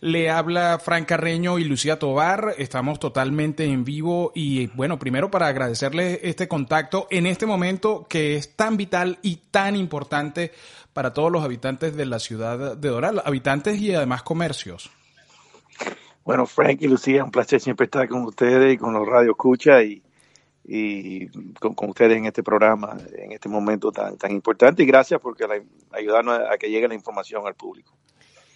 Le habla Fran Carreño y Lucía Tobar. Estamos totalmente en vivo y bueno, primero para agradecerles este contacto en este momento que es tan vital y tan importante para todos los habitantes de la ciudad de Doral, habitantes y además comercios. Bueno, Frank y Lucía, un placer siempre estar con ustedes y con los Radio Escucha y, con, ustedes en este programa, en este momento tan, tan importante. Y gracias por ayudarnos a, a que llegue la información al público.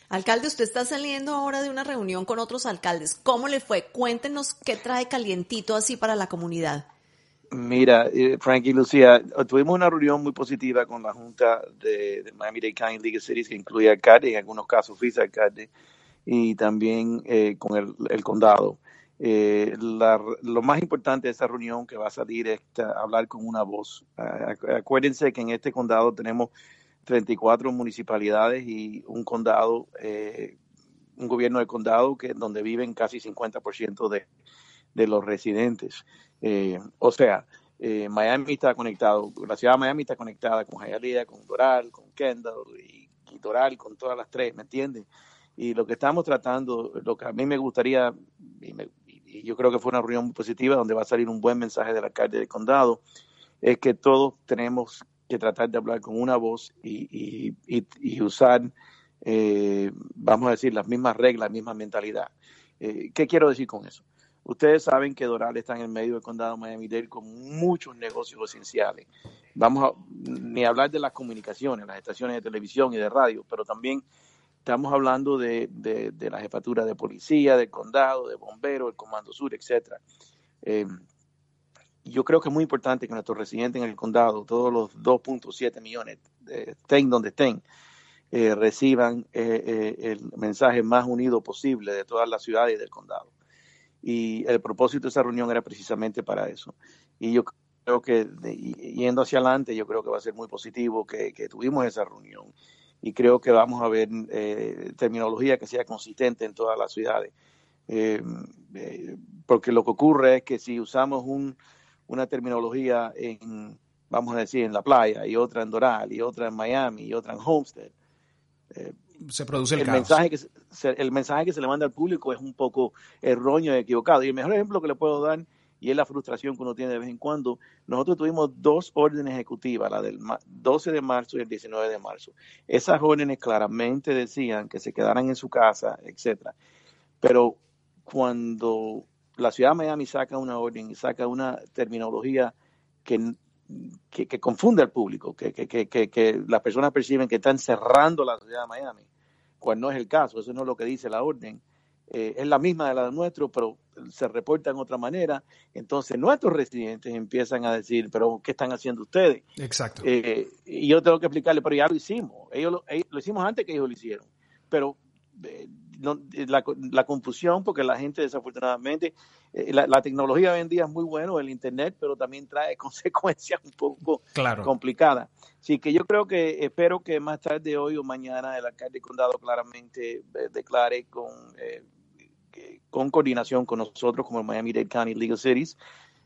Alcalde, usted está saliendo ahora de una reunión con otros alcaldes. ¿Cómo le fue? Cuéntenos qué trae calientito así para la comunidad. Mira, eh, Frank y Lucía, tuvimos una reunión muy positiva con la Junta de, de Miami-Dade County League of Cities, que incluye alcalde, en algunos casos vicealcalde, y también eh, con el, condado. Eh, la, lo más importante de esa reunión que va a salir es hablar con una voz. Acuérdense que en este condado tenemos 34 municipalidades y un condado, eh, un gobierno de condado que donde viven casi 50% de, de los residentes. Eh, o sea, eh, Miami está conectado, la ciudad de Miami está conectada con Hialeah, con Doral, con Kendall y, y Doral, con todas las tres, ¿me entiendes? Y lo que estamos tratando, lo que a mí me gustaría, y, y, yo creo que fue una reunión muy positiva donde va a salir un buen mensaje del alcalde del condado, es que todos tenemos que tratar de hablar con una voz y, y, y usar, eh, vamos a decir, las mismas reglas, la misma mentalidad. Eh, ¿Qué quiero decir con eso? Ustedes saben que Doral está en el medio del condado de Miami-Dade con muchos negocios esenciales. Vamos a ni hablar de las comunicaciones, las estaciones de televisión y de radio, pero también estamos hablando de, de, de la jefatura de policía, del condado, de bomberos, el Comando Sur, etcétera. Eh, yo creo que es muy importante que nuestros residentes en el condado, todos los 2.7 millones, eh, estén donde estén, eh, reciban eh, el mensaje más unido posible de todas las ciudades y del condado. Y el propósito de esa reunión era precisamente para eso. Y yo creo que yendo hacia adelante, yo creo que va a ser muy positivo que, que tuvimos esa reunión. Y creo que vamos a ver terminología que sea consistente en todas las ciudades. porque lo que ocurre es que si usamos un, una terminología en, vamos a decir, en la playa, y otra en Doral, y otra en Miami, y otra en Homestead. Eh, se produce el, el mensaje que se, el mensaje que se le manda al público es un poco erróneo y equivocado. Y el mejor ejemplo que le puedo dar, y es la frustración que uno tiene de vez en cuando, nosotros tuvimos dos órdenes ejecutivas, la del 12 de marzo y el 19 de marzo. Esas órdenes claramente decían que se quedaran en su casa, etcétera. Pero cuando la ciudad de Miami saca una orden y saca una terminología que, que, que confunde al público, que, que, que, las personas perciben que están cerrando la ciudad de Miami, cual no es el caso, eso no es lo que dice la orden. Eh, es la misma de la de nuestro, pero se reporta en otra manera. Entonces nuestros residentes empiezan a decir, pero ¿qué están haciendo ustedes? Exacto. Eh, y yo tengo que explicarle, pero ya lo hicimos. Ellos lo, ellos, lo hicimos antes que ellos lo hicieron. Pero eh, no, la, la, confusión, porque la gente desafortunadamente, eh, la, la, tecnología hoy en día es muy bueno, el Internet, pero también trae consecuencias un poco claro. complicadas. Así que yo creo que, espero que más tarde, hoy o mañana, el alcalde de condado claramente eh, declare con, eh, con coordinación con nosotros, como el Miami-Dade County Legal Cities.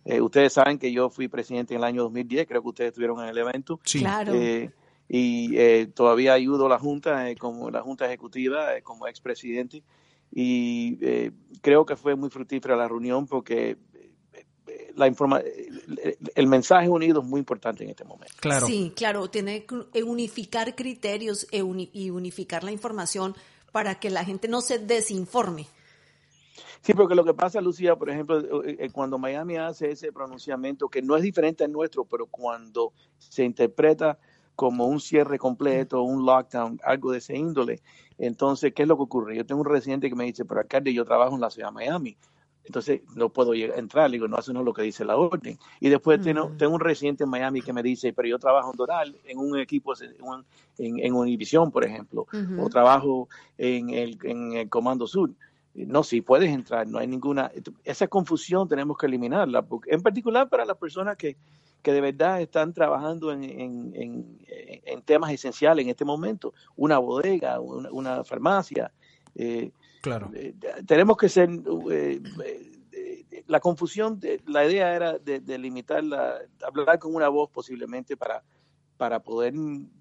Eh, ustedes saben que yo fui presidente en el año 2010, creo que ustedes estuvieron en el evento. Sí, claro y eh, todavía ayudo a la Junta eh, como la Junta Ejecutiva, eh, como expresidente, y eh, creo que fue muy fructífera la reunión porque la informa el mensaje unido es muy importante en este momento. Claro. Sí, claro, tiene que unificar criterios y unificar la información para que la gente no se desinforme. Sí, porque lo que pasa, Lucía, por ejemplo, cuando Miami hace ese pronunciamiento, que no es diferente al nuestro, pero cuando se interpreta como un cierre completo, un lockdown, algo de ese índole. Entonces, ¿qué es lo que ocurre? Yo tengo un residente que me dice, pero alcalde, yo trabajo en la ciudad de Miami. entonces no puedo llegar, entrar, digo, no, eso no es lo que dice la orden. Y después tengo, tengo, un residente en Miami que me dice, pero yo trabajo en Doral, en un equipo, en, en Univision, por ejemplo, o trabajo en el, en el Comando Sur. No, si puedes entrar, no hay ninguna, esa confusión tenemos que eliminarla, porque, en particular para las personas que, que de verdad están trabajando en, en, en, temas esenciales en este momento, una bodega, una, una farmacia, eh, Claro. Eh, tenemos que ser. Eh, eh, la confusión, la idea era de, limitarla, hablar con una voz posiblemente para, para poder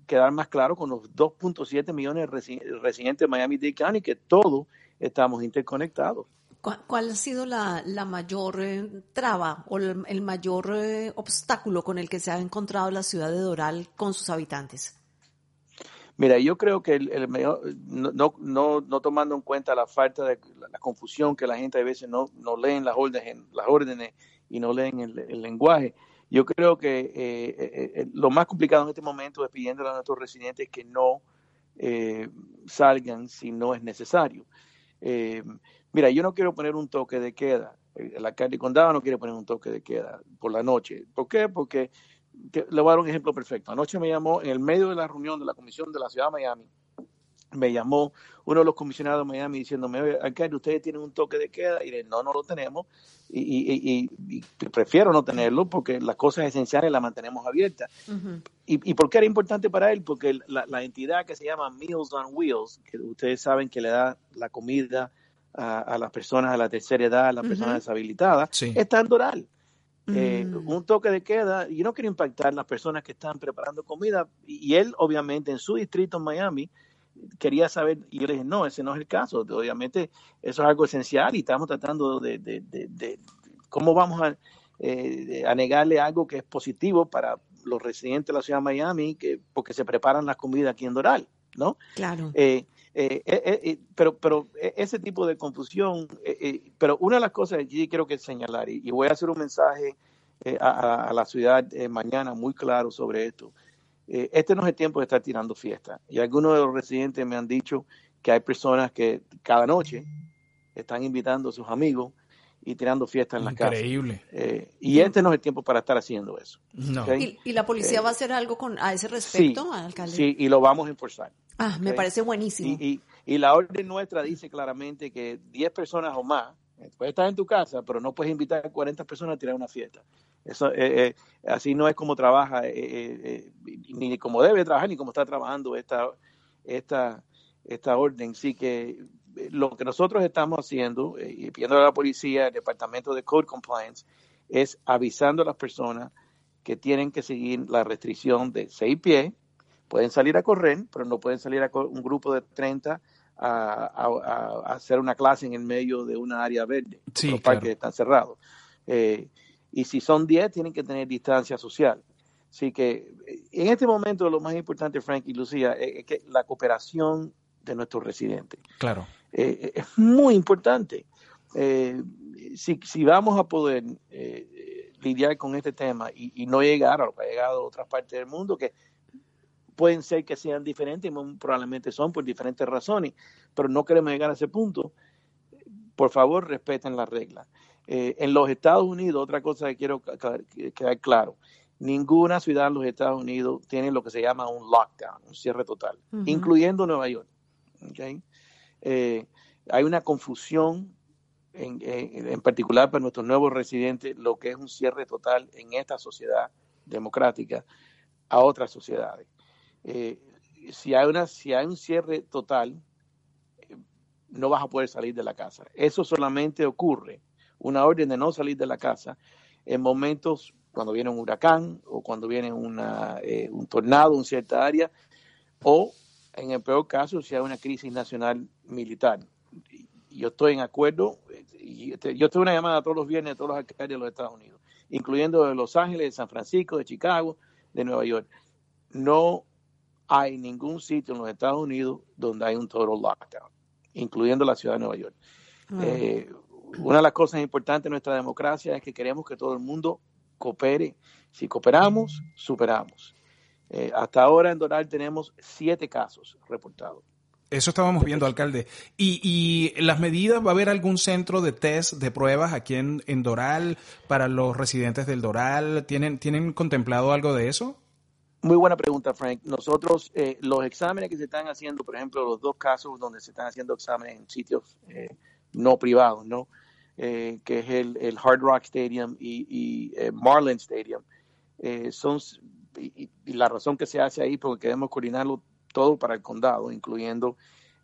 quedar más claro con los 2.7 millones de residentes de Miami-Dade County que todos estamos interconectados. ¿Cuál ha sido la, la mayor traba o el, mayor obstáculo con el que se ha encontrado la ciudad de Doral con sus habitantes? Mira, yo creo que el, no, no, no, tomando en cuenta la falta de la, confusión que la gente a veces no, no leen las órdenes, las órdenes y no leen el, lenguaje, yo creo que eh, eh, eh, lo más complicado en este momento es pidiendo a nuestros residentes que no salgan si no es necesario. Mira, yo no quiero poner un toque de queda. El alcalde condado no quiere poner un toque de queda por la noche. ¿Por qué? Porque le voy a dar un ejemplo perfecto. Anoche me llamó, en el medio de la reunión de la comisión de la ciudad de Miami, me llamó uno de los comisionados de Miami diciéndome, alcalde, ustedes tienen un toque de queda, y no, no lo tenemos, y, prefiero no tenerlo porque las cosas esenciales las mantenemos abiertas. y, por qué era importante para él? Porque la, entidad que se llama Meals on Wheels, que ustedes saben que le da la comida a, las personas a la tercera edad, a las personas deshabilitadas, está en Doral. Eh, mm. un toque de queda, y no quiero impactar a las personas que están preparando comida, y, él obviamente en su distrito en Miami quería saber, y yo le dije, no, ese no es el caso, obviamente eso es algo esencial y estamos tratando de, de, de, cómo vamos a, eh, a negarle algo que es positivo para los residentes de la ciudad de Miami, que, porque se preparan las comidas aquí en Doral, ¿no? Claro. Eh, eh, eh, eh, pero, pero ese tipo de confusión, pero una de las cosas que yo quiero que señalar, y, voy a hacer un mensaje a, la ciudad mañana muy claro sobre esto, este no es el tiempo de estar tirando fiesta. Y algunos de los residentes me han dicho que hay personas que cada noche están invitando a sus amigos y tirando fiesta en la casa. Increíble. y este no es el tiempo para estar haciendo eso. ¿Y, la policía va a hacer algo con a ese respecto, alcalde? Sí, y lo vamos a enforzar. Ah, me parece buenísimo. Y, y, la orden nuestra dice claramente que 10 personas o más, puedes estar en tu casa, pero no puedes invitar a 40 personas a tirar una fiesta. Eso, eh, eh, así no es como trabaja, eh, ni como debe trabajar, ni como está trabajando esta, esta, esta orden. Sí que lo que nosotros estamos haciendo, y pidiendo a la policía, el departamento de Code Compliance, es avisando a las personas que tienen que seguir la restricción de seis pies, Pueden salir a correr, pero no pueden salir a un grupo de 30 a, hacer una clase en el medio de una área verde. Sí, los parques están cerrados. Eh, y si son 10, tienen que tener distancia social. Así que en este momento lo más importante, Frank y Lucía, es que la cooperación de nuestros residentes. Claro. Eh, es muy importante. Eh, si, si, vamos a poder lidiar con este tema y, y, no llegar a lo que ha llegado a otras partes del mundo, que pueden ser que sean diferentes, probablemente son por diferentes razones, pero no queremos llegar a ese punto. Por favor, respeten las reglas. Eh, en los Estados Unidos, otra cosa que quiero quedar claro, ninguna ciudad en los Estados Unidos tiene lo que se llama un lockdown, un cierre total, incluyendo Nueva York. Eh, hay una confusión, en, en, particular para nuestros nuevos residentes, lo que es un cierre total en esta sociedad democrática a otras sociedades. Eh, si, hay una, si hay un cierre total, eh, no vas a poder salir de la casa. Eso solamente ocurre, una orden de no salir de la casa, en momentos cuando viene un huracán o cuando viene una, eh, un tornado en cierta área, o en el peor caso, si hay una crisis nacional militar. Yo estoy en acuerdo, y este, yo estoy una llamada todos los viernes de todos los alcaldes de los Estados Unidos, incluyendo de Los Ángeles, de San Francisco, de Chicago, de Nueva York. No hay ningún sitio en los Estados Unidos donde hay un total lockdown, incluyendo la ciudad de Nueva York. Ah. Eh, una de las cosas importantes de nuestra democracia es que queremos que todo el mundo coopere. Si cooperamos, superamos. Eh, hasta ahora en Doral tenemos siete casos reportados. Eso estábamos viendo, alcalde. ¿Y, y las medidas, va a haber algún centro de test, de pruebas aquí en, en Doral para los residentes del Doral? ¿Tienen, ¿Tienen contemplado algo de eso? Muy buena pregunta, Frank. Nosotros, eh, los exámenes que se están haciendo, por ejemplo, los dos casos donde se están haciendo exámenes en sitios eh, no privados, ¿no? Eh, que es el, el, Hard Rock Stadium y, eh, Marlin Stadium, eh, son, y, la razón que se hace ahí, porque queremos coordinarlo todo para el condado, incluyendo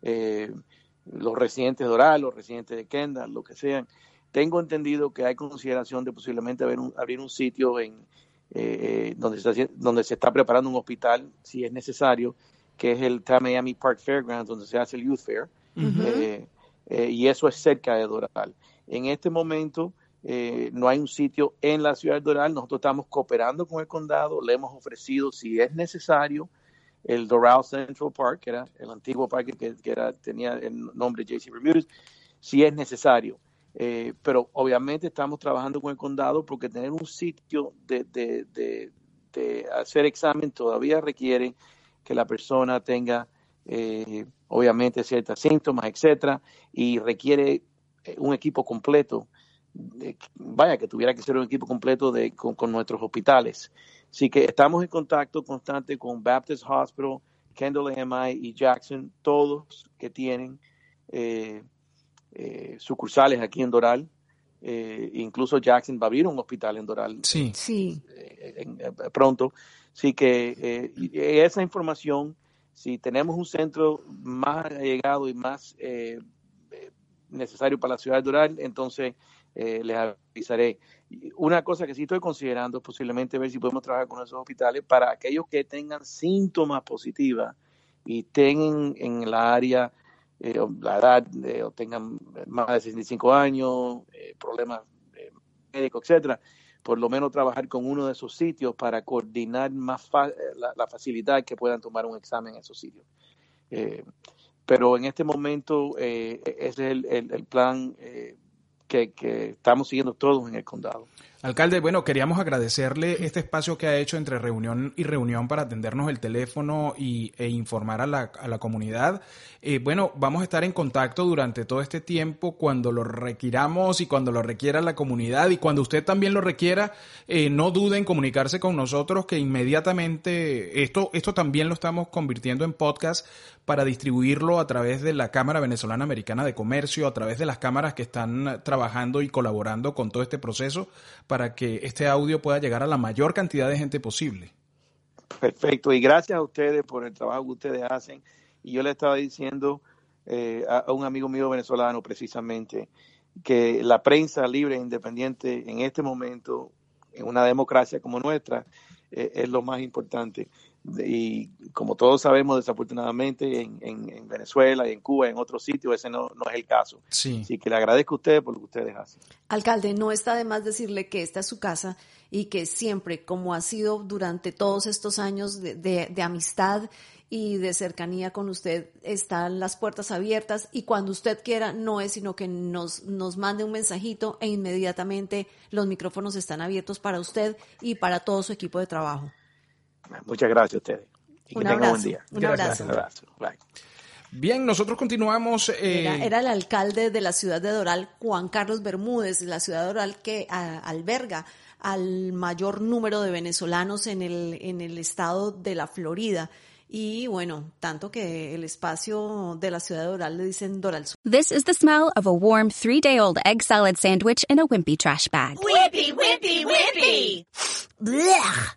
los residentes de Doral, los residentes de Kendall, lo que sean. Tengo entendido que hay consideración de posiblemente abrir un, abrir un sitio en eh, donde, se está, donde se está preparando un hospital, si es necesario, que es el Miami Park Fairgrounds, donde se hace el Youth Fair, uh -huh. eh, y eso es cerca de Doral. En este momento eh, no hay un sitio en la ciudad de Doral, nosotros estamos cooperando con el condado, le hemos ofrecido, si es necesario, el Doral Central Park, que era el antiguo parque que, que era, tenía el nombre JC Bermúdez, si es necesario. Eh, pero obviamente estamos trabajando con el condado porque tener un sitio de, de, de, hacer examen todavía requiere que la persona tenga eh, obviamente ciertos síntomas, etcétera, y requiere eh, un equipo completo. Vaya, que tuviera que ser un equipo completo de, con, nuestros hospitales. Así que estamos en contacto constante con Baptist Hospital, Kendall AMI y Jackson, todos que tienen eh, eh, sucursales aquí en Doral. Eh, incluso Jackson va a abrir un hospital en Doral. Sí. sí. En, en, pronto. Así que esa información, si tenemos un centro más llegado y más necesario para la ciudad de Doral, entonces les avisaré. Una cosa que sí estoy considerando es posiblemente ver si podemos trabajar con esos hospitales para aquellos que tengan síntomas positivas y estén en la área, eh, la edad, eh, o tengan más de 65 años, eh, problemas médicos, etcétera, por lo menos trabajar con uno de esos sitios para coordinar más fa la, la, facilidad que puedan tomar un examen en esos sitios. pero en este momento ese es el, el, el plan que, que, estamos siguiendo todos en el condado. Alcalde, bueno, queríamos agradecerle este espacio que ha hecho entre reunión y reunión para atendernos el teléfono y, e informar a la, a la comunidad. Eh, bueno, vamos a estar en contacto durante todo este tiempo cuando lo requiramos y cuando lo requiera la comunidad y cuando usted también lo requiera, eh, no dude en comunicarse con nosotros que inmediatamente esto, esto también lo estamos convirtiendo en podcast para distribuirlo a través de la Cámara Venezolana Americana de Comercio, a través de las cámaras que están trabajando y colaborando con todo este proceso que este audio pueda llegar a la mayor cantidad de gente posible. Perfecto, y gracias a ustedes por el trabajo que ustedes hacen. Y yo le estaba diciendo eh, a, a, un amigo mío venezolano precisamente que la prensa libre e independiente en este momento, en una democracia como nuestra, eh, es lo más importante y como todos sabemos, desafortunadamente en, en, en, Venezuela y en Cuba, en otros sitios, ese no, no es el caso. Sí. Así que le agradezco a ustedes por lo que ustedes hacen. Alcalde, no está de más decirle que esta es su casa y que siempre, como ha sido durante todos estos años de, de, de amistad y de cercanía con usted, están las puertas abiertas y cuando usted quiera, no es sino que nos, nos mande un mensajito e inmediatamente los micrófonos están abiertos para usted y para todo su equipo de trabajo. Muchas gracias a ustedes. Y un que abrazo, tengan buen día. Un abrazo. Un abrazo. Bye. Bien, nosotros continuamos. Eh... Era, era, el alcalde de la ciudad de Doral, Juan Carlos Bermúdez, la ciudad de Doral que a, alberga al mayor número de venezolanos en el, en el estado de la Florida. Y bueno, tanto que el espacio de la ciudad de Doral le dicen Doral Sur. This is the smell of a warm three-day-old egg salad sandwich in a wimpy trash bag. Wimpy, wimpy, wimpy! Blech!